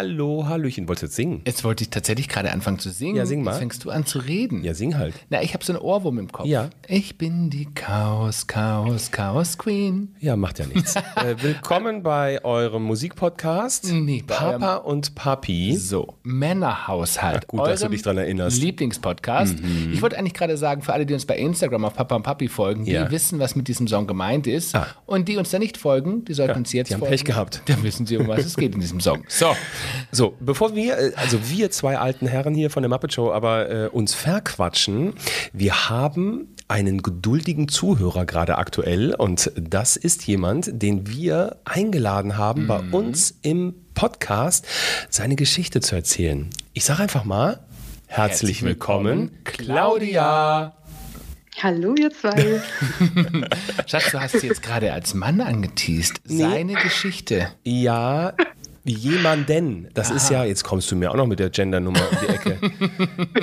Hallo, hallöchen. Wolltest du jetzt singen? Jetzt wollte ich tatsächlich gerade anfangen zu singen. Ja, sing mal. Jetzt fängst du an zu reden. Ja, sing halt. Na, ich habe so einen Ohrwurm im Kopf. Ja. Ich bin die Chaos, Chaos, Chaos Queen. Ja, macht ja nichts. äh, willkommen bei eurem Musikpodcast. Nee, Papa und Papi. So, Männerhaushalt. Ach, gut, dass du dich dran erinnerst. Mhm. Lieblingspodcast. Ich wollte eigentlich gerade sagen, für alle, die uns bei Instagram auf Papa und Papi folgen, die Ja. wissen, was mit diesem Song gemeint ist. Ah. Und die uns da nicht folgen, die sollten uns jetzt die haben folgen. Pech gehabt. Dann wissen sie, um was es geht in diesem Song. So. So, bevor wir, äh, also wir zwei alten Herren hier von der Muppet Show, aber äh, uns verquatschen, wir haben einen geduldigen Zuhörer gerade aktuell und das ist jemand, den wir eingeladen haben, bei uns im Podcast seine Geschichte zu erzählen. Ich sage einfach mal, herzlich, willkommen, Claudia. Hallo, ihr zwei. Schatz, du hast sie jetzt gerade als Mann angeteased. Seine Geschichte. Ja, jemanden, das ist ja, jetzt kommst du mir auch noch mit der Gendernummer um die Ecke.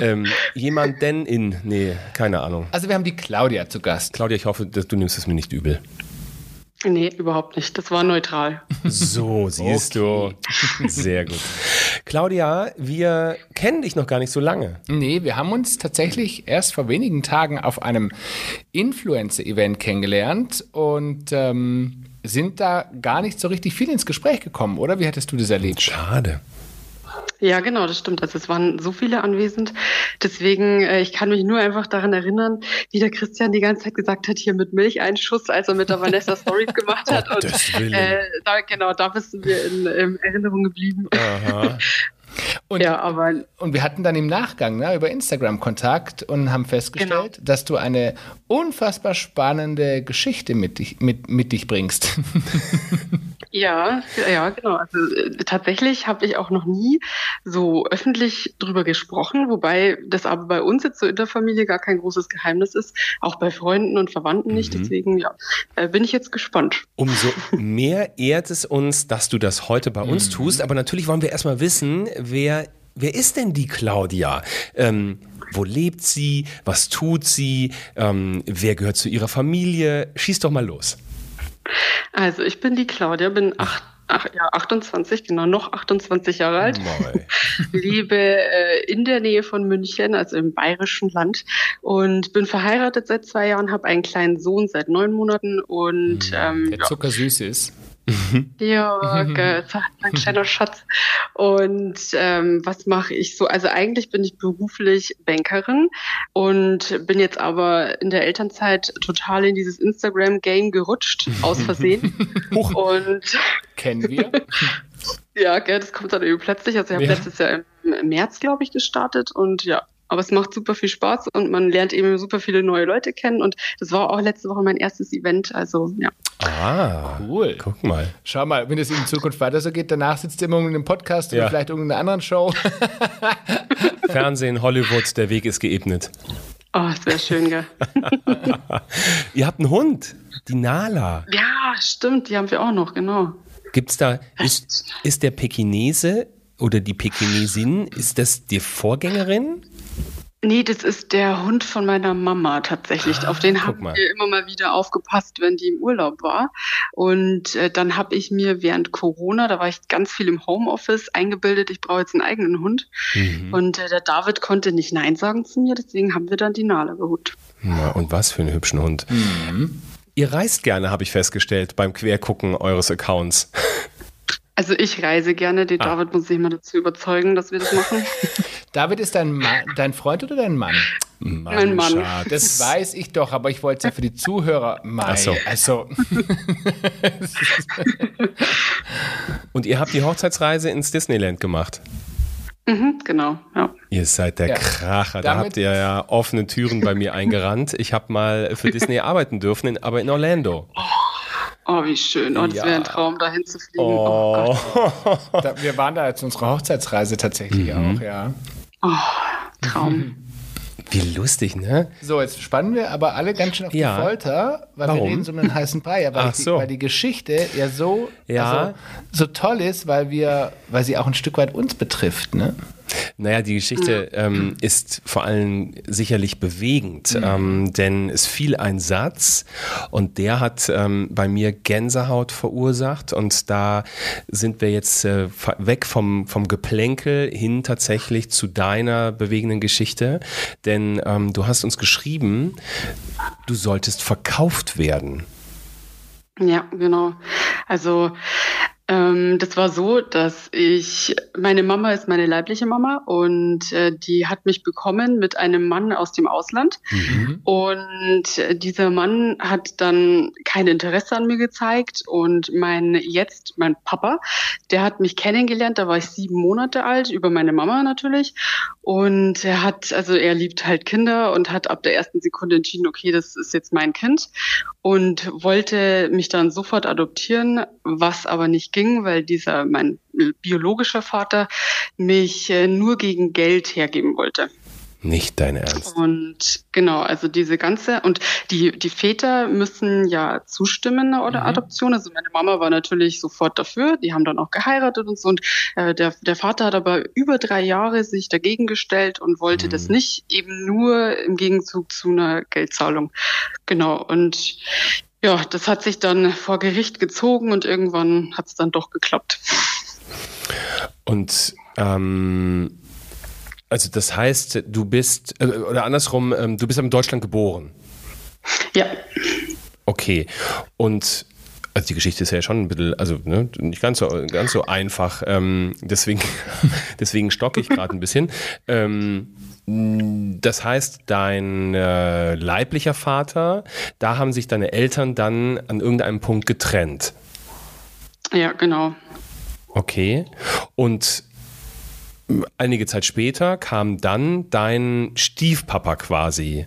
ähm, jemanden in, nee, keine Ahnung. Also wir haben die Claudia zu Gast. Claudia, ich hoffe, dass du nimmst es mir nicht übel. nee, überhaupt nicht. Das war neutral. So, siehst du. Sehr gut. Claudia, wir kennen dich noch gar nicht so lange. Nee, wir haben uns tatsächlich erst vor wenigen Tagen auf einem Influencer-Event kennengelernt und ähm, sind da gar nicht so richtig viel ins Gespräch gekommen, oder? Wie hättest du das erlebt? Schade. Ja, genau, das stimmt. Also es waren so viele anwesend. Deswegen, äh, ich kann mich nur einfach daran erinnern, wie der Christian die ganze Zeit gesagt hat, hier mit Milcheinschuss, als er mit der Vanessa Stories gemacht hat. Und äh, da, genau, da bist du mir in, in Erinnerung geblieben. Und, Ja, aber und wir hatten dann im Nachgang ne, über Instagram Kontakt und haben festgestellt, dass du eine unfassbar spannende Geschichte mit dich, mit, mit dich bringst. Ja, ja, genau. Also äh, tatsächlich habe ich auch noch nie so öffentlich drüber gesprochen, wobei das aber bei uns jetzt so in der Familie gar kein großes Geheimnis ist, auch bei Freunden und Verwandten nicht. Deswegen ja, äh, bin ich jetzt gespannt. Umso mehr ehrt es uns, dass du das heute bei uns tust. Aber natürlich wollen wir erstmal wissen, wer, wer ist denn die Claudia? Ähm, wo lebt sie? Was tut sie? Ähm, wer gehört zu ihrer Familie? Schieß doch mal los. Also ich bin die Claudia, bin acht, ach, ja, 28, genau noch 28 Jahre alt. Moi. lebe äh, in der Nähe von München, also im bayerischen Land und bin verheiratet seit zwei Jahren, habe einen kleinen Sohn seit neun Monaten und ähm, Der ja, zuckersüß ist. Ja, ge- ein kleiner Schatz. Und ähm, was mache ich so? Also eigentlich bin ich beruflich Bankerin und bin jetzt aber in der Elternzeit total in dieses Instagram-Game gerutscht, aus Versehen. Und Kennen wir. ja, gell, das kommt dann irgendwie plötzlich. Also ich habe Ja. letztes Jahr im März, glaube ich, gestartet und ja. Aber es macht super viel Spaß und man lernt eben super viele neue Leute kennen. Und das war auch letzte Woche mein erstes Event. Also ja. Ah, Cool. guck mal. Schau mal, wenn es in Zukunft weiter so geht, danach sitzt ihr immer in einem Podcast Ja. oder vielleicht irgendeiner anderen Show. Fernsehen, Hollywood, der Weg ist geebnet. Oh, das wäre schön, gell? Ihr habt einen Hund, die Nala. Ja, stimmt, die haben wir auch noch, genau. Gibt's da, ist, ist der Pekinese oder die Pekinesin, ist das die Vorgängerin? Nee, das ist der Hund von meiner Mama tatsächlich. Auf den Ah, haben wir immer mal wieder aufgepasst, wenn die im Urlaub war. Und äh, dann habe ich mir während Corona, da war ich ganz viel im Homeoffice, eingebildet, ich brauche jetzt einen eigenen Hund. Mhm. Und äh, der David konnte nicht Nein sagen zu mir, deswegen haben wir dann die Nala geholt. Na, und was für einen hübschen Hund. Ihr reist gerne, habe ich festgestellt, beim Quergucken eures Accounts. Also ich reise gerne, Ah. den David muss ich mal dazu überzeugen, dass wir das machen. David ist dein, Ma dein Freund oder dein Mann? Mann, Mein Mann. Schatz. Das weiß ich doch, aber ich wollte es ja für die Zuhörer mal. Ach so. Also, Und ihr habt die Hochzeitsreise ins Disneyland gemacht. mhm, genau, ja. Ihr seid der Ja. Kracher. Da Damit- habt ihr ja offene Türen bei mir eingerannt. Ich habe mal für Disney arbeiten dürfen, in, aber in Orlando. Oh, wie schön. Oh, das Ja. wäre ein Traum, dahin zu fliegen. Oh, Gott. da, wir waren da jetzt unserer Hochzeitsreise tatsächlich Mhm. auch, ja. Oh, Traum. Wie lustig, ne? So, jetzt spannen wir aber alle ganz schön auf Ja. die Folter, weil Warum? wir reden so um einen heißen Brei, ja, weil, die, so. weil die Geschichte ja so, Ja. Also, so toll ist, weil wir, weil sie auch ein Stück weit uns betrifft, ne? Naja, die Geschichte ähm, ist vor allem sicherlich bewegend, Mhm. ähm, denn es fiel ein Satz und der hat ähm, bei mir Gänsehaut verursacht und da sind wir jetzt äh, weg vom, vom Geplänkel hin tatsächlich zu deiner bewegenden Geschichte, denn ähm, du hast uns geschrieben, du solltest verkauft werden. Ja, genau. Also ähm, das war so, dass ich, meine Mama ist meine leibliche Mama und äh, die hat mich bekommen mit einem Mann aus dem Ausland. Und äh, dieser Mann hat dann kein Interesse an mir gezeigt und mein jetzt, mein Papa, der hat mich kennengelernt, da war ich sieben Monate alt, über meine Mama natürlich. Und er hat, also er liebt halt Kinder und hat ab der ersten Sekunde entschieden, okay, das ist jetzt mein Kind und wollte mich dann sofort adoptieren, was aber nicht ging, weil dieser, mein biologischer Vater, mich äh, nur gegen Geld hergeben wollte. Nicht dein Ernst. Und genau, also diese ganze, und die, die Väter müssen ja zustimmen oder Adoption. Also meine Mama war natürlich sofort dafür, die haben dann auch geheiratet und so. Und äh, der, der Vater hat aber über drei Jahre sich dagegen gestellt und wollte das nicht, eben nur im Gegenzug zu einer Geldzahlung. Genau, und ja, das hat sich dann vor Gericht gezogen und irgendwann hat es dann doch geklappt. Und ähm, also das heißt, du bist, äh, oder andersrum, ähm, du bist in Deutschland geboren. Ja, Okay. Und also die Geschichte ist ja schon ein bisschen, also ne, nicht ganz so, ganz so einfach. Ähm, deswegen, deswegen stocke ich gerade ein bisschen. Ähm, das heißt, dein äh, leiblicher Vater, da haben sich deine Eltern dann an irgendeinem Punkt getrennt. ja, genau. Okay. Und einige Zeit später kam dann dein Stiefpapa quasi.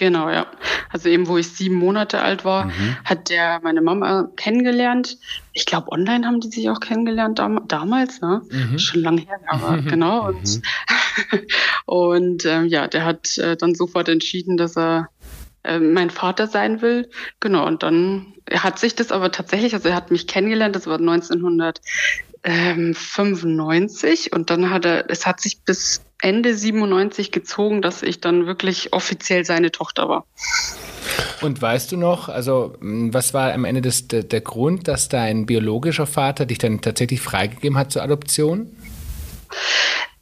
Genau, ja. Also eben, wo ich sieben Monate alt war, hat der meine Mama kennengelernt. Ich glaube, online haben die sich auch kennengelernt dam damals, ne? Schon lange her, aber genau. Und, und ähm, ja, der hat äh, dann sofort entschieden, dass er äh, mein Vater sein will. Genau, und dann hat sich das aber tatsächlich, also er hat mich kennengelernt, das war 1995 und dann hat er, es hat sich bis Ende 97 gezogen, dass ich dann wirklich offiziell seine Tochter war. Und weißt du noch, also mh, was war am Ende des, der, der Grund, dass dein biologischer Vater dich dann tatsächlich freigegeben hat zur Adoption?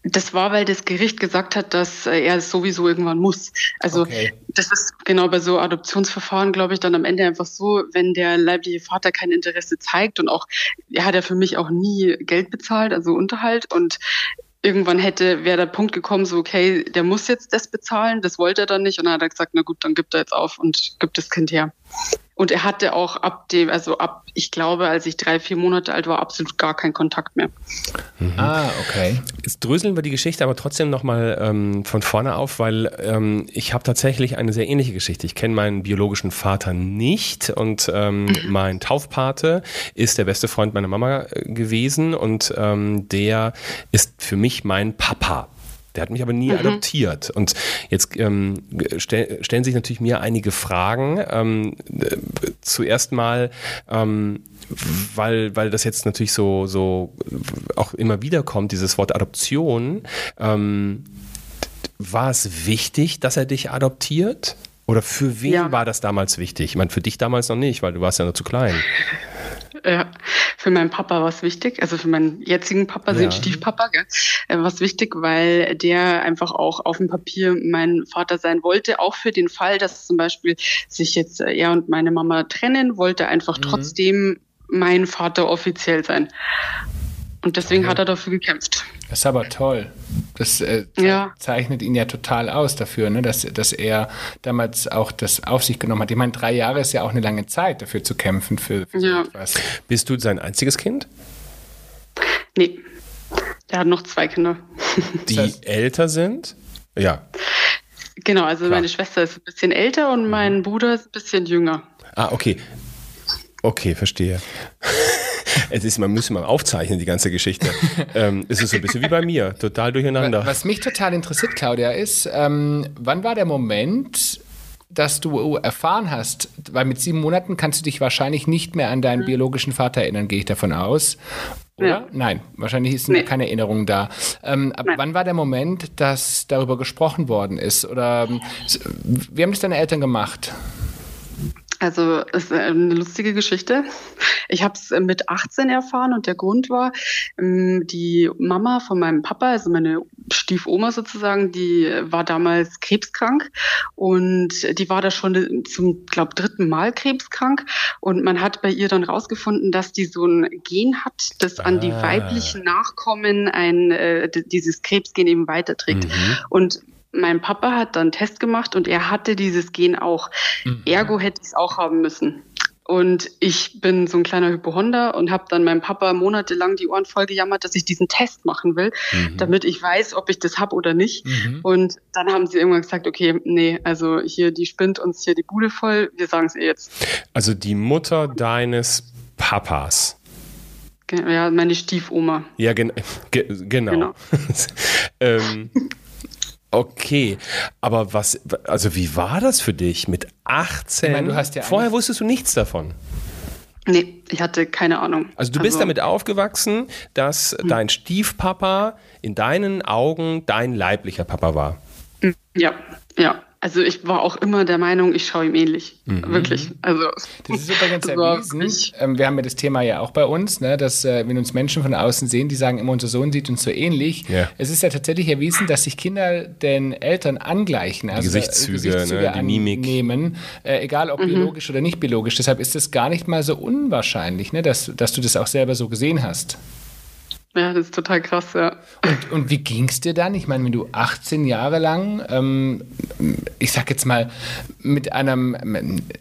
Das war, weil das Gericht gesagt hat, dass äh, er es sowieso irgendwann muss. Also Okay. das ist genau bei so Adoptionsverfahren, glaube ich, dann am Ende einfach so, wenn der leibliche Vater kein Interesse zeigt und auch, er hat ja für mich auch nie Geld bezahlt, also Unterhalt und irgendwann hätte, wäre der Punkt gekommen, so, okay, der muss jetzt das bezahlen, das wollte er dann nicht und dann hat er gesagt, na gut, dann gibt er jetzt auf und gibt das Kind her. Und er hatte auch ab dem, also ab, ich glaube, als ich drei, vier Monate alt war, absolut gar keinen Kontakt mehr. Ah, okay. Jetzt dröseln wir die Geschichte aber trotzdem nochmal ähm, von vorne auf, weil ähm, ich habe tatsächlich eine sehr ähnliche Geschichte. Ich kenne meinen biologischen Vater nicht und ähm, mein Taufpate ist der beste Freund meiner Mama äh, gewesen und ähm, der ist für mich mein Papa. Der hat mich aber nie adoptiert. Und jetzt ähm, stell, stellen sich natürlich mir einige Fragen. Ähm, äh, zuerst mal, ähm, weil, weil das jetzt natürlich so, so auch immer wieder kommt, dieses Wort Adoption. Ähm, war es wichtig, dass er dich adoptiert? Oder für wen Ja. war das damals wichtig? Ich meine, für dich damals noch nicht, weil du warst ja noch zu klein. Ja, für meinen Papa war es wichtig, also für meinen jetzigen Papa, Ja. den Stiefpapa, gell, äh, war es wichtig, weil der einfach auch auf dem Papier mein Vater sein wollte, auch für den Fall, dass zum Beispiel sich jetzt äh, er und meine Mama trennen, wollte einfach trotzdem mein Vater offiziell sein. Und deswegen hat er dafür gekämpft. Das ist aber toll. Das äh, Ja. zeichnet ihn ja total aus dafür, ne? dass, dass er damals auch das auf sich genommen hat. Ich meine, drei Jahre ist ja auch eine lange Zeit, dafür zu kämpfen für, für Ja. etwas. Bist du sein einziges Kind? Nee, der hat noch zwei Kinder. Die heißt- älter sind? Ja. genau, also Klar. meine Schwester ist ein bisschen älter und mein Bruder ist ein bisschen jünger. Ah, okay. Okay, verstehe. Es ist, man müsste mal aufzeichnen, die ganze Geschichte. ähm, es ist so ein bisschen wie bei mir, total durcheinander. Was mich total interessiert, Claudia, ist, ähm, wann war der Moment, dass du erfahren hast, weil mit sieben Monaten kannst du dich wahrscheinlich nicht mehr an deinen biologischen Vater erinnern, gehe ich davon aus. oder? Ja. Nein, wahrscheinlich ist nee. keine Erinnerung da. Ähm, ab wann war der Moment, dass darüber gesprochen worden ist? Oder ähm, wie haben das deine Eltern gemacht? Also es ist eine lustige Geschichte. Ich habe es mit 18 erfahren und der Grund war, ähm, die Mama von meinem Papa, also meine Stiefoma sozusagen, die war damals krebskrank und die war da schon zum, glaube dritten Mal krebskrank und man hat bei ihr dann rausgefunden, dass die so ein Gen hat, das ah. an die ah. weiblichen Nachkommen ein äh, dieses Krebsgen eben weiterträgt. Mhm. Und mein Papa hat dann einen Test gemacht und er hatte dieses Gen auch. Mhm. Ergo hätte ich es auch haben müssen. Und ich bin so ein kleiner Hypohonder und habe dann meinem Papa monatelang die Ohren voll gejammert, dass ich diesen Test machen will, mhm. damit ich weiß, ob ich das habe oder nicht. Mhm. Und dann haben sie irgendwann gesagt, okay, nee, also hier, die spinnt uns hier die Bude voll, wir sagen es ihr jetzt. Also die Mutter deines Papas. Ja, meine Stiefoma. Ja, gen ge genau. genau. ähm, Okay, aber was, also wie war das für dich mit 18? Ich meine, du hast ja Vorher wusstest du nichts davon. Nee, ich hatte keine Ahnung. Also du bist also, damit aufgewachsen, dass hm. dein Stiefpapa in deinen Augen dein leiblicher Papa war. Ja, ja. Also ich war auch immer der Meinung, ich schaue ihm ähnlich. Mhm. Wirklich. Also, das ist übrigens erwiesen. Ähm, wir haben ja das Thema ja auch bei uns, ne, dass äh, wenn uns Menschen von außen sehen, die sagen immer, unser Sohn sieht uns so ähnlich. Ja. Es ist ja tatsächlich erwiesen, dass sich Kinder den Eltern angleichen. Also die Gesichtszüge, Gesichtszüge ne, die Mimik. Nehmen, äh, egal ob mhm. biologisch oder nicht biologisch. Deshalb ist es gar nicht mal so unwahrscheinlich, ne, dass, dass du das auch selber so gesehen hast. Ja, das ist total krass, ja. Und, und wie ging es dir dann? Ich meine, wenn du 18 Jahre lang, ähm, ich sag jetzt mal, mit einem,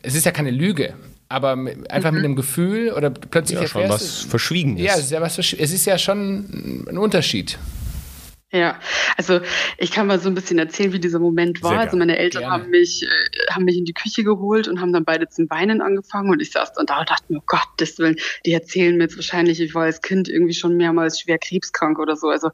es ist ja keine Lüge, aber einfach mhm. mit einem Gefühl oder plötzlich ja, schon was verschwiegen ist. Ja, es ist ja, was, es ist ja schon ein Unterschied. Ja, also ich kann mal so ein bisschen erzählen, wie dieser Moment war. Also meine Eltern haben mich, äh, haben mich in die Küche geholt und haben dann beide zum Weinen angefangen und ich saß dann da und dachte mir, oh Gottes Willen, die erzählen mir jetzt wahrscheinlich, ich war als Kind irgendwie schon mehrmals schwer krebskrank oder so. Also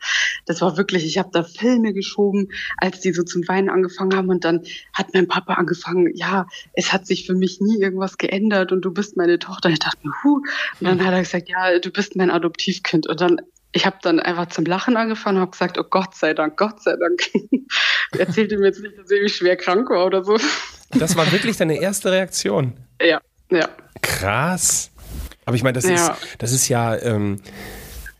das war wirklich, ich habe da Filme geschoben, als die so zum Weinen angefangen haben und dann hat mein Papa angefangen, ja, es hat sich für mich nie irgendwas geändert und du bist meine Tochter. Ich dachte mir, huh. Und dann hat er gesagt, ja, du bist mein Adoptivkind. Und dann ich habe dann einfach zum Lachen angefangen und habe gesagt, oh Gott sei Dank, Gott sei Dank. Erzählte mir jetzt nicht, dass ich schwer krank war oder so. Das war wirklich deine erste Reaktion. Ja, ja. Krass. Aber ich meine, das, ja. ist, das ist ja ähm,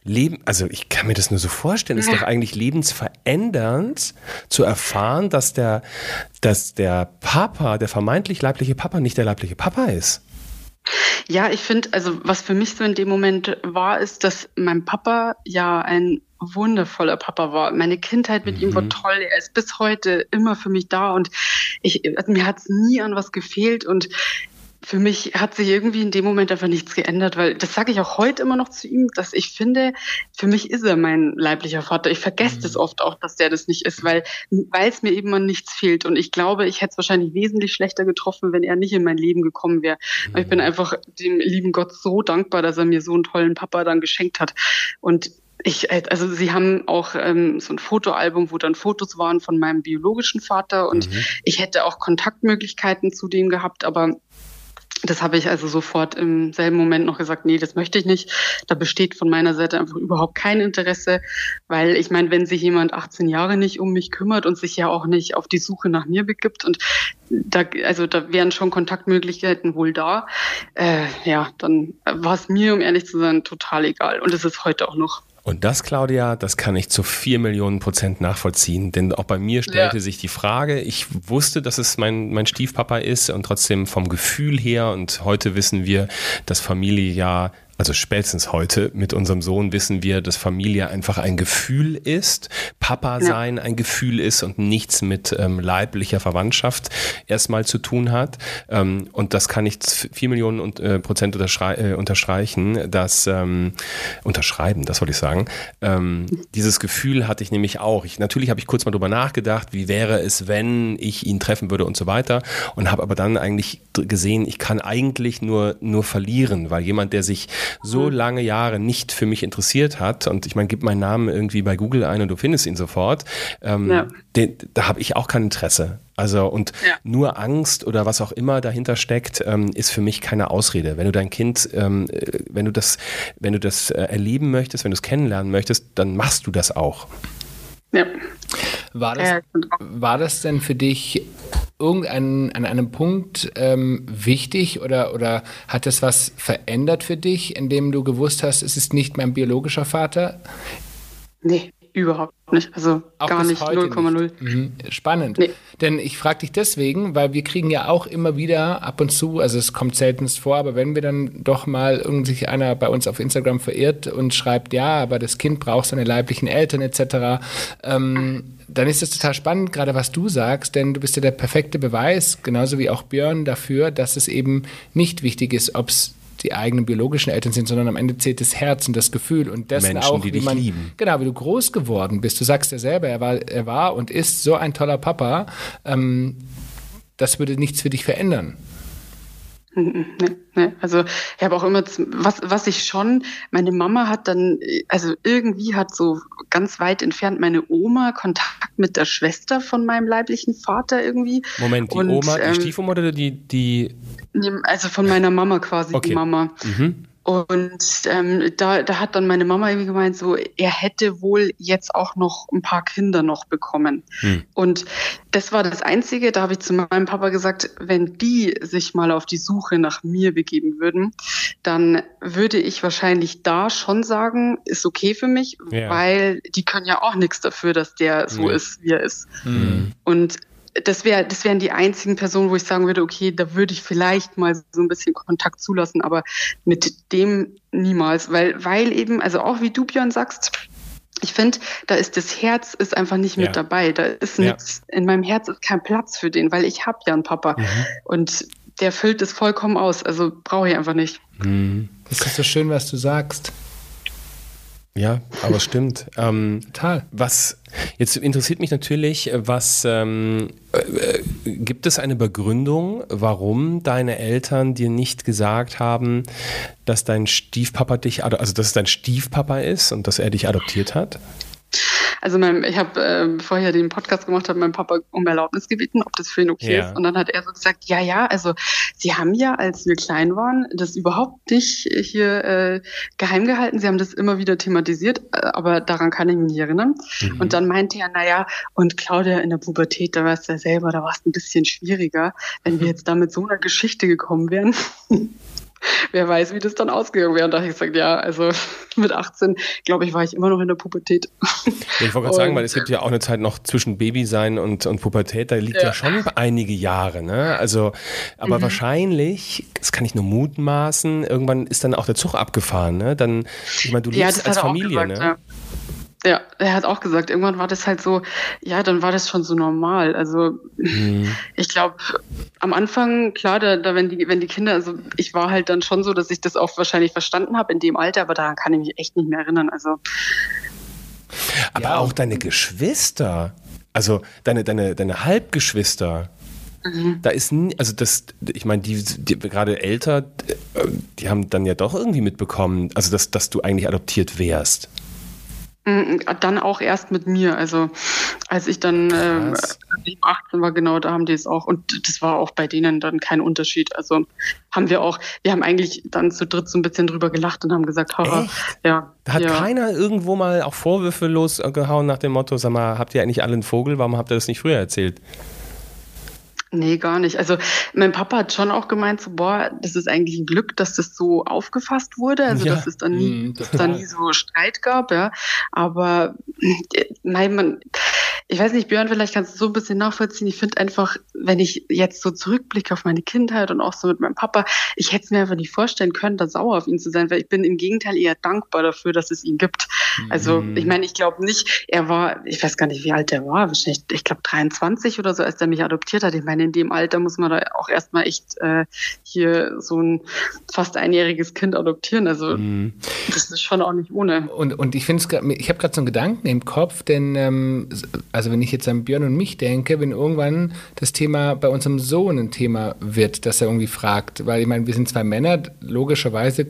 Leben, also ich kann mir das nur so vorstellen, es ist doch eigentlich lebensverändernd zu erfahren, dass der, dass der Papa, der vermeintlich leibliche Papa, nicht der leibliche Papa ist. Ja, ich finde, also was für mich so in dem Moment war, ist, dass mein Papa ja ein wundervoller Papa war. Meine Kindheit mit mhm. ihm war mhm. toll. Er ist bis heute immer für mich da und ich, mir hat es nie an was gefehlt und für mich hat sich irgendwie in dem Moment einfach nichts geändert, weil das sage ich auch heute immer noch zu ihm, dass ich finde, für mich ist er mein leiblicher Vater. Ich vergesse mhm. das oft auch, dass der das nicht ist, weil weil es mir eben an nichts fehlt. Und ich glaube, ich hätte es wahrscheinlich wesentlich schlechter getroffen, wenn er nicht in mein Leben gekommen wäre. Mhm. Ich bin mhm. einfach dem lieben Gott so dankbar, dass er mir so einen tollen Papa dann geschenkt hat. Und ich, also sie haben auch ähm, so ein Fotoalbum, wo dann Fotos waren von meinem biologischen Vater und mhm. ich hätte auch Kontaktmöglichkeiten zu dem gehabt, aber das habe ich also sofort im selben Moment noch gesagt, nee, das möchte ich nicht. Da besteht von meiner Seite einfach überhaupt kein Interesse, weil ich meine, wenn sich jemand 18 Jahre nicht um mich kümmert und sich ja auch nicht auf die Suche nach mir begibt und da, also da wären schon Kontaktmöglichkeiten wohl da, äh, ja, dann war es mir, um ehrlich zu sein, total egal. Und es ist heute auch noch. Und das, Claudia, das kann ich zu vier Millionen Prozent nachvollziehen. Denn auch bei mir stellte ja. sich die Frage, ich wusste, dass es mein, mein Stiefpapa ist und trotzdem vom Gefühl her und heute wissen wir, dass Familie ja also spätestens heute mit unserem Sohn wissen wir, dass Familie einfach ein Gefühl ist, Papa sein ja. ein Gefühl ist und nichts mit ähm, leiblicher Verwandtschaft erstmal zu tun hat. Ähm, und das kann ich vier Millionen und, äh, Prozent äh, unterstreichen, dass ähm, unterschreiben, das wollte ich sagen. Ähm, dieses Gefühl hatte ich nämlich auch. Ich, natürlich habe ich kurz mal drüber nachgedacht, wie wäre es, wenn ich ihn treffen würde und so weiter. Und habe aber dann eigentlich gesehen, ich kann eigentlich nur, nur verlieren, weil jemand, der sich so lange Jahre nicht für mich interessiert hat, und ich meine, gib meinen Namen irgendwie bei Google ein und du findest ihn sofort, ähm, Ja. den, da habe ich auch kein Interesse. Also und Ja. nur Angst oder was auch immer dahinter steckt, ähm, ist für mich keine Ausrede. Wenn du dein Kind, ähm, äh, wenn du das, wenn du das äh, erleben möchtest, wenn du es kennenlernen möchtest, dann machst du das auch. Ja. War das, auch- war das denn für dich irgendein, an einem Punkt ähm, wichtig oder, oder hat das was verändert für dich, indem du gewusst hast, es ist nicht mein biologischer Vater? Nee, überhaupt nicht. Also Auch gar nicht, heute 0,0. nicht. Mhm. Spannend. Nee. Denn ich frage dich deswegen, weil wir kriegen ja auch immer wieder ab und zu, also es kommt seltenst vor, aber wenn wir dann doch mal irgendwie einer bei uns auf Instagram verirrt und schreibt, ja, aber das Kind braucht seine leiblichen Eltern etc., ähm, dann ist es total spannend, gerade was du sagst, denn du bist ja der perfekte Beweis, genauso wie auch Björn, dafür, dass es eben nicht wichtig ist, ob es die eigenen biologischen Eltern sind, sondern am Ende zählt das Herz und das Gefühl und dessen Menschen, auch, die wie man, lieben. Genau, wie du groß geworden bist. Du sagst ja selber, er war, er war und ist so ein toller Papa. Ähm, das würde nichts für dich verändern. Nee, nee. Also ich habe auch immer, was, was ich schon, meine Mama hat dann, also irgendwie hat so ganz weit entfernt meine Oma Kontakt mit der Schwester von meinem leiblichen Vater irgendwie. Moment, die Und, Oma, die ähm, Stiefoma oder die, die, Also von meiner Mama quasi, Okay. die Mama. mhm. Und ähm, da, da hat dann meine Mama irgendwie gemeint, so er hätte wohl jetzt auch noch ein paar Kinder noch bekommen. Hm. Und das war das Einzige, da habe ich zu meinem Papa gesagt, wenn die sich mal auf die Suche nach mir begeben würden, dann würde ich wahrscheinlich da schon sagen, ist okay für mich, Ja. weil die können ja auch nichts dafür, dass der so Ja. ist, wie er ist. Und das wäre, das wären die einzigen Personen, wo ich sagen würde, okay, da würde ich vielleicht mal so ein bisschen Kontakt zulassen, aber mit dem niemals, weil, weil eben, also auch wie du Björn sagst, ich finde, da ist das Herz ist einfach nicht mit Ja. dabei. Da ist Ja. nichts, in meinem Herz ist kein Platz für den, weil ich habe ja einen Papa Mhm. und der füllt es vollkommen aus. Also brauche ich einfach nicht. Mhm. Das ist so schön, was du sagst. Ja, aber stimmt. Ähm, Total. Was jetzt interessiert mich natürlich, was ähm, äh, gibt es eine Begründung, warum deine Eltern dir nicht gesagt haben, dass dein Stiefpapa dich, also dass es dein Stiefpapa ist und dass er dich adoptiert hat? Also mein, ich habe, äh, ja den Podcast gemacht habe, meinen Papa um Erlaubnis gebeten, ob das für ihn okay Ja. ist. Und dann hat er so gesagt, ja, ja, also Sie haben ja, als wir klein waren, das überhaupt nicht hier äh, geheim gehalten. Sie haben das immer wieder thematisiert, äh, aber daran kann ich mich nicht erinnern. Mhm. Und dann meinte er, naja, und Claudia in der Pubertät, da warst du ja selber, da war es ein bisschen schwieriger, wenn wir jetzt da mit so einer Geschichte gekommen wären. Wer weiß, wie das dann ausgegangen wäre. Und da habe ich gesagt, ja, also mit 18, glaube ich, war ich immer noch in der Pubertät. Ja, ich wollte gerade sagen, weil es gibt ja auch eine Zeit noch zwischen Babysein und, und Pubertät, da liegt ja. Ja. schon einige Jahre, ne? Also, aber wahrscheinlich, das kann ich nur mutmaßen, irgendwann ist dann auch der Zug abgefahren, ne? Dann, ich meine, du lebst als er auch Familie, gesagt, ne? Ja. Er hat auch gesagt, irgendwann war das halt so, ja, dann war das schon so normal. Also Mhm. ich glaube, am Anfang, klar, da, da wenn die, wenn die Kinder, also ich war halt dann schon so, dass ich das auch wahrscheinlich verstanden habe in dem Alter, aber daran kann ich mich echt nicht mehr erinnern. Also Aber Ja, auch deine Geschwister, also deine, deine, deine Halbgeschwister, Mhm. da ist also das, ich meine, die, die gerade älter, äh, die haben dann ja doch irgendwie mitbekommen, also dass, dass du eigentlich adoptiert wärst. Mm, dann auch erst mit mir. Also als ich dann ähm, Krass. 7, 18 war, genau, da haben die es auch. Und das war auch bei denen dann kein Unterschied. Also haben wir auch, wir haben eigentlich dann zu dritt so ein bisschen drüber gelacht und haben gesagt, haha, ja. Da hat ja. keiner irgendwo mal auch Vorwürfe losgehauen nach dem Motto, sag mal, habt ihr eigentlich alle einen Vogel, warum habt ihr das nicht früher erzählt? Nee, gar nicht. Also mein Papa hat schon auch gemeint, so, boah, das ist eigentlich ein Glück, dass das so aufgefasst wurde, also Ja. dass es dann nie, Mhm, dass total. nie so Streit gab, ja. Aber äh, nein, man, ich weiß nicht, Björn, vielleicht kannst du so ein bisschen nachvollziehen. Ich finde einfach, wenn ich jetzt so zurückblicke auf meine Kindheit und auch so mit meinem Papa, ich hätte es mir einfach nicht vorstellen können, da sauer auf ihn zu sein, weil ich bin im Gegenteil eher dankbar dafür, dass es ihn gibt. Also mhm. ich meine, ich glaube nicht, er war, ich weiß gar nicht, wie alt er war, wahrscheinlich, ich glaube 23 oder so, als er mich adoptiert hat. Ich meine, in dem Alter muss man da auch erstmal echt äh, hier so ein fast einjähriges Kind adoptieren. Also mhm. das ist schon auch nicht ohne. Und, und ich finde es, ich habe gerade so einen Gedanken im Kopf, denn ähm, also wenn ich jetzt an Björn und mich denke, wenn irgendwann das Thema bei unserem Sohn ein Thema wird, dass er irgendwie fragt, weil ich meine, wir sind zwei Männer, logischerweise,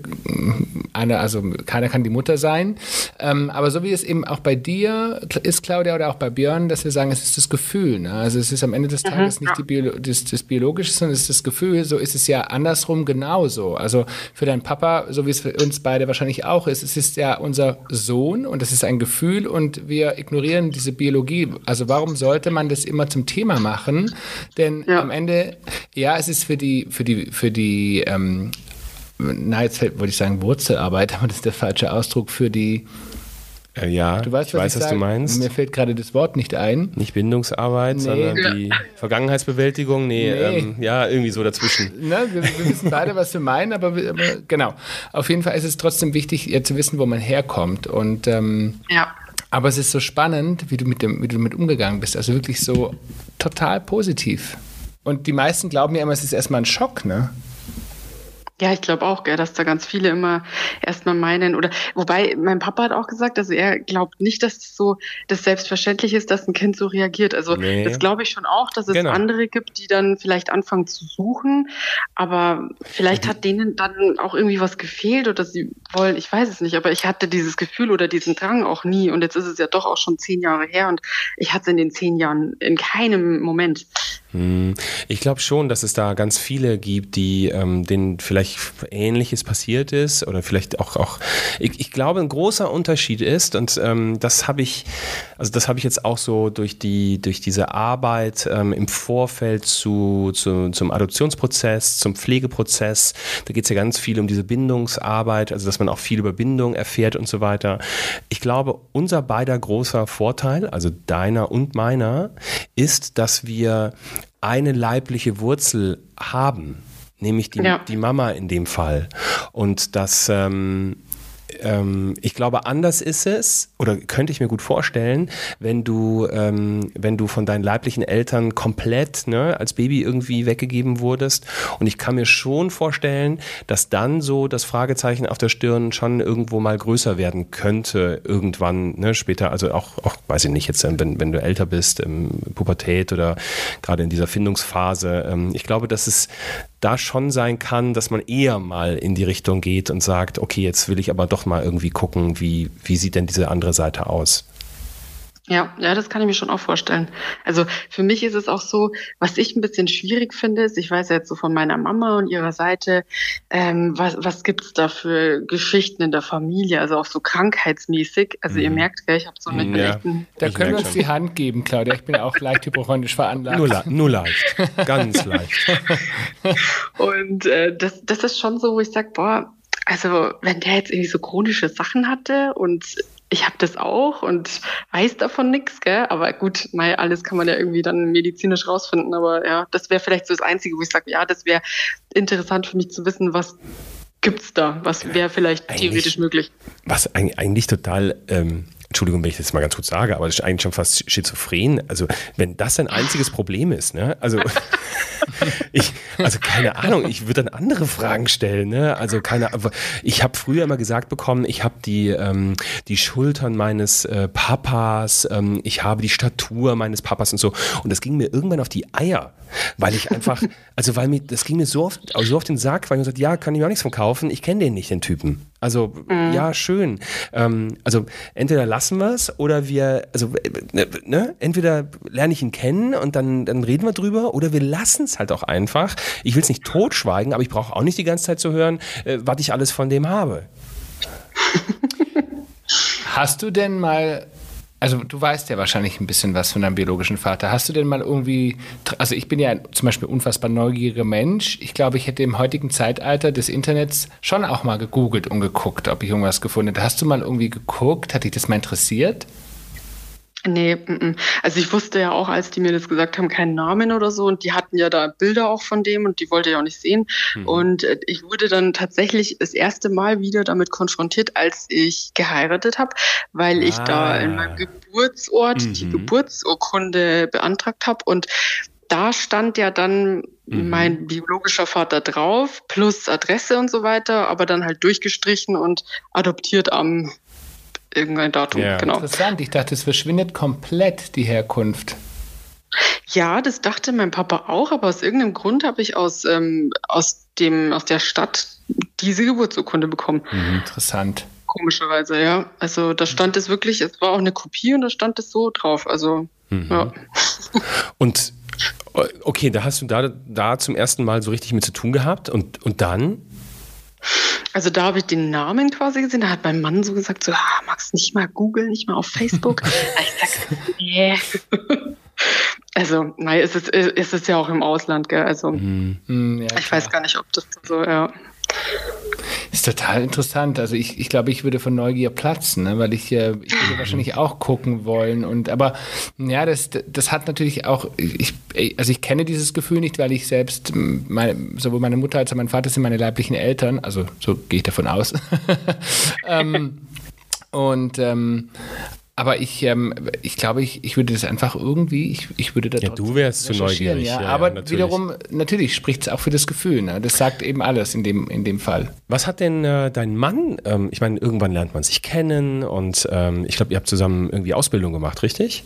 einer, also keiner kann die Mutter sein, ähm, aber so wie es eben auch bei dir ist, Claudia, oder auch bei Björn, dass wir sagen, es ist das Gefühl. Ne? Also es ist am Ende des mhm, Tages mhm, nicht ja. Bio, das, das Biologische, sondern es ist das Gefühl. So ist es ja andersrum genauso. Also für deinen Papa, so wie es für uns beide wahrscheinlich auch ist, es ist ja unser Sohn und es ist ein Gefühl und wir ignorieren diese Biologie. Also warum sollte man das immer zum Thema machen? Denn ja. am Ende, ja, es ist für die, für die, für die, ähm, na, jetzt wollte ich sagen Wurzelarbeit, aber das ist der falsche Ausdruck für die äh, ja, du weißt, ich was weiß, ich was du meinst. Mir fällt gerade das Wort nicht ein. Nicht Bindungsarbeit, nee. sondern ja. die Vergangenheitsbewältigung. Nee, nee. Ähm, ja, irgendwie so dazwischen. Na, wir, wir, wissen beide, was wir meinen, aber, aber, genau. Auf jeden Fall ist es trotzdem wichtig, ja, zu wissen, wo man herkommt. Und ähm, ja. Aber es ist so spannend, wie du mit dem, wie du damit umgegangen bist. Also wirklich so total positiv. Und die meisten glauben ja immer, es ist erstmal ein Schock, ne? Ja, ich glaube auch, gell, dass da ganz viele immer erstmal meinen oder wobei mein Papa hat auch gesagt, also er glaubt nicht, dass es so das selbstverständlich ist, dass ein Kind so reagiert. Also nee. das glaube ich schon auch, dass es genau. andere gibt, die dann vielleicht anfangen zu suchen, aber vielleicht mhm. hat denen dann auch irgendwie was gefehlt oder sie wollen, ich weiß es nicht, aber ich hatte dieses Gefühl oder diesen Drang auch nie und jetzt ist es ja doch auch schon zehn Jahre her und ich hatte es in den zehn Jahren in keinem Moment. Hm. Ich glaube schon, dass es da ganz viele gibt, die ähm, denen vielleicht Ähnliches passiert ist oder vielleicht auch, auch ich, ich glaube, ein großer Unterschied ist, und ähm, das habe ich, also das habe ich jetzt auch so durch die, durch diese Arbeit ähm, im Vorfeld zu, zu, zum Adoptionsprozess, zum Pflegeprozess, da geht es ja ganz viel um diese Bindungsarbeit, also dass man auch viel über Bindung erfährt und so weiter. Ich glaube, unser beider großer Vorteil, also deiner und meiner, ist, dass wir eine leibliche Wurzel haben, nämlich die, ja. die Mama in dem Fall. Und das, ähm, ähm, ich glaube, anders ist es, oder könnte ich mir gut vorstellen, wenn du, ähm, wenn du von deinen leiblichen Eltern komplett ne, als Baby irgendwie weggegeben wurdest. Und ich kann mir schon vorstellen, dass dann so das Fragezeichen auf der Stirn schon irgendwo mal größer werden könnte, irgendwann ne, später. Also auch, auch, weiß ich nicht, jetzt, wenn, wenn du älter bist, im Pubertät oder gerade in dieser Findungsphase. Ähm, ich glaube, dass es da schon sein kann, dass man eher mal in die Richtung geht und sagt, okay, jetzt will ich aber doch mal irgendwie gucken, wie, wie sieht denn diese andere Seite aus. Ja, ja, das kann ich mir schon auch vorstellen. Also für mich ist es auch so, was ich ein bisschen schwierig finde, ist, ich weiß ja jetzt so von meiner Mama und ihrer Seite, ähm, was, was gibt's da für Geschichten in der Familie, also auch so krankheitsmäßig. Also mhm. ihr merkt, gell, ich habe so eine mhm, ja, Da können wir uns schon. die Hand geben, Claudia. Ich bin ja auch leicht hypochondrisch veranlagt. Nur, nur leicht, ganz leicht. und äh, das, das ist schon so, wo ich sage, boah, also wenn der jetzt irgendwie so chronische Sachen hatte und ich habe das auch und weiß davon nichts, gell? Aber gut, mal alles kann man ja irgendwie dann medizinisch rausfinden. Aber ja, das wäre vielleicht so das Einzige, wo ich sage, ja, das wäre interessant für mich zu wissen, was gibt's da? Was wäre vielleicht eigentlich, theoretisch möglich? Was eigentlich total ähm, Entschuldigung, wenn ich das mal ganz kurz sage, aber das ist eigentlich schon fast schizophren. Also, wenn das ein einziges Problem ist, ne? Also, ich, also keine Ahnung, ich würde dann andere Fragen stellen, ne? Also keine, ich habe früher immer gesagt bekommen, ich habe die, ähm, die Schultern meines äh, Papas, ähm, ich habe die Statur meines Papas und so. Und das ging mir irgendwann auf die Eier, weil ich einfach, also weil mir, das ging mir so oft, so auf den Sack, weil ich gesagt, ja, kann ich mir auch nichts von kaufen, ich kenne den nicht, den Typen. Also mhm. ja, schön. Ähm, also entweder lassen wir es oder wir, also äh, ne, entweder lerne ich ihn kennen und dann, dann reden wir drüber oder wir lassen es halt auch einfach. Ich will es nicht totschweigen, aber ich brauche auch nicht die ganze Zeit zu hören, äh, was ich alles von dem habe. Hast du denn mal also du weißt ja wahrscheinlich ein bisschen was von deinem biologischen Vater. Hast du denn mal irgendwie, also ich bin ja zum Beispiel unfassbar neugieriger Mensch. Ich glaube, ich hätte im heutigen Zeitalter des Internets schon auch mal gegoogelt und geguckt, ob ich irgendwas gefunden hätte. Hast du mal irgendwie geguckt? Hat dich das mal interessiert? Nee, m -m. also ich wusste ja auch, als die mir das gesagt haben, keinen Namen oder so und die hatten ja da Bilder auch von dem und die wollte ich auch nicht sehen. Mhm. Und äh, ich wurde dann tatsächlich das erste Mal wieder damit konfrontiert, als ich geheiratet habe, weil ah. ich da in meinem Geburtsort mhm. die Geburtsurkunde beantragt habe und da stand ja dann mhm. mein biologischer Vater drauf, plus Adresse und so weiter, aber dann halt durchgestrichen und adoptiert am irgendein Datum, ja. genau. Interessant, ich dachte, es verschwindet komplett die Herkunft. Ja, das dachte mein Papa auch, aber aus irgendeinem Grund habe ich aus, ähm, aus, dem, aus der Stadt diese Geburtsurkunde bekommen. Mhm, interessant. Komischerweise, ja. Also da stand es wirklich, es war auch eine Kopie und da stand es so drauf. Also, mhm. ja. Und okay, da hast du da, da zum ersten Mal so richtig mit zu tun gehabt und, und dann? Also da habe ich den Namen quasi gesehen. Da hat mein Mann so gesagt, so, ah, magst du nicht mal googeln, nicht mal auf Facebook? ich sag, nee. Also, nein, es ist, es ist ja auch im Ausland, gell? Also, mhm. ja, ich weiß gar nicht, ob das so, ja. Ist total interessant. Also ich, ich glaube, ich würde von Neugier platzen, ne? weil ich, äh, ich würde wahrscheinlich auch gucken wollen. Und aber ja, das, das hat natürlich auch, ich, also ich kenne dieses Gefühl nicht, weil ich selbst, meine, sowohl meine Mutter als auch mein Vater sind meine leiblichen Eltern, also so gehe ich davon aus. ähm, und ähm, aber ich, ähm, ich glaube, ich, ich würde das einfach irgendwie, ich, ich würde da Ja, du wärst zu neugierig. Ja. ja aber natürlich. wiederum, natürlich spricht es auch für das Gefühl. Ne? Das sagt eben alles in dem, in dem Fall. Was hat denn äh, dein Mann, ähm, ich meine, irgendwann lernt man sich kennen und ähm, ich glaube, ihr habt zusammen irgendwie Ausbildung gemacht, richtig?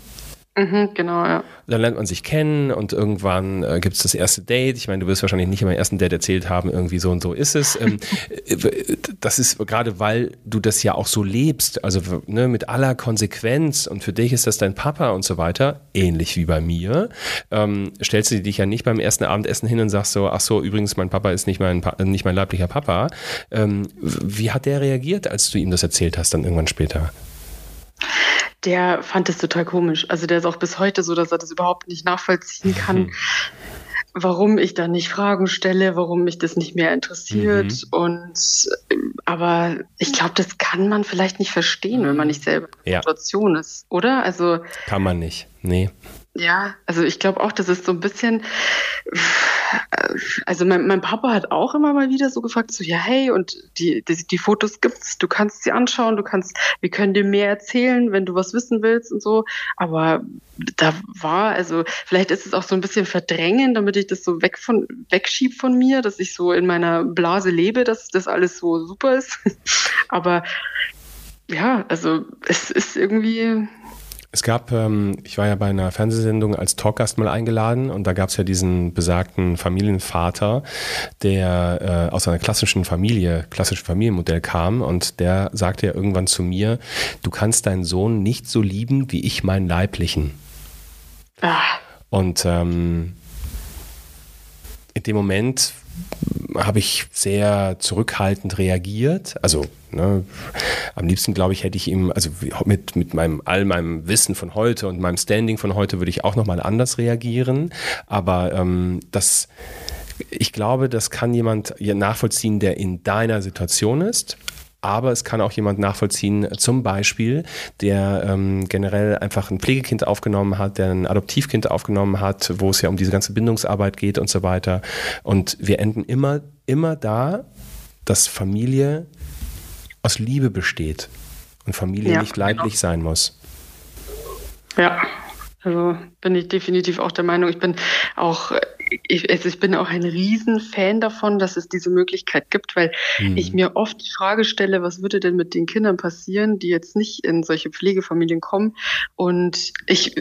Mhm, genau, ja. Dann lernt man sich kennen und irgendwann äh, gibt es das erste Date. Ich meine, du wirst wahrscheinlich nicht immer im ersten Date erzählt haben, irgendwie so und so ist es. Ähm, äh, das ist gerade, weil du das ja auch so lebst, also ne, mit aller Konsequenz und für dich ist das dein Papa und so weiter, ähnlich wie bei mir. Ähm, stellst du dich ja nicht beim ersten Abendessen hin und sagst so, ach so, übrigens, mein Papa ist nicht mein, nicht mein leiblicher Papa. Ähm, wie hat der reagiert, als du ihm das erzählt hast, dann irgendwann später? Der fand es total komisch. Also der ist auch bis heute so, dass er das überhaupt nicht nachvollziehen kann, mhm. warum ich da nicht Fragen stelle, warum mich das nicht mehr interessiert. Mhm. Und aber ich glaube, das kann man vielleicht nicht verstehen, wenn man nicht selber in der Situation ist, oder? Also kann man nicht. Nee. Ja, also ich glaube auch, das ist so ein bisschen, also mein, mein, Papa hat auch immer mal wieder so gefragt, so ja, hey, und die, die, die, Fotos gibt's, du kannst sie anschauen, du kannst, wir können dir mehr erzählen, wenn du was wissen willst und so. Aber da war, also vielleicht ist es auch so ein bisschen verdrängen, damit ich das so weg von, wegschieb von mir, dass ich so in meiner Blase lebe, dass das alles so super ist. Aber ja, also es ist irgendwie, es gab, ähm, ich war ja bei einer Fernsehsendung als Talkgast mal eingeladen und da gab es ja diesen besagten Familienvater, der äh, aus einer klassischen Familie, klassischen Familienmodell kam und der sagte ja irgendwann zu mir, du kannst deinen Sohn nicht so lieben wie ich meinen Leiblichen. Ah. Und ähm, in dem Moment habe ich sehr zurückhaltend reagiert. Also ne, am liebsten, glaube ich, hätte ich ihm, also mit, mit meinem, all meinem Wissen von heute und meinem Standing von heute würde ich auch nochmal anders reagieren. Aber ähm, das, ich glaube, das kann jemand nachvollziehen, der in deiner Situation ist aber es kann auch jemand nachvollziehen, zum Beispiel, der ähm, generell einfach ein Pflegekind aufgenommen hat, der ein Adoptivkind aufgenommen hat, wo es ja um diese ganze Bindungsarbeit geht und so weiter. Und wir enden immer, immer da, dass Familie aus Liebe besteht und Familie ja, nicht leiblich genau. sein muss. Ja, also bin ich definitiv auch der Meinung. Ich bin auch ich, also ich bin auch ein Riesenfan davon, dass es diese Möglichkeit gibt, weil mhm. ich mir oft die Frage stelle, was würde denn mit den Kindern passieren, die jetzt nicht in solche Pflegefamilien kommen? Und ich,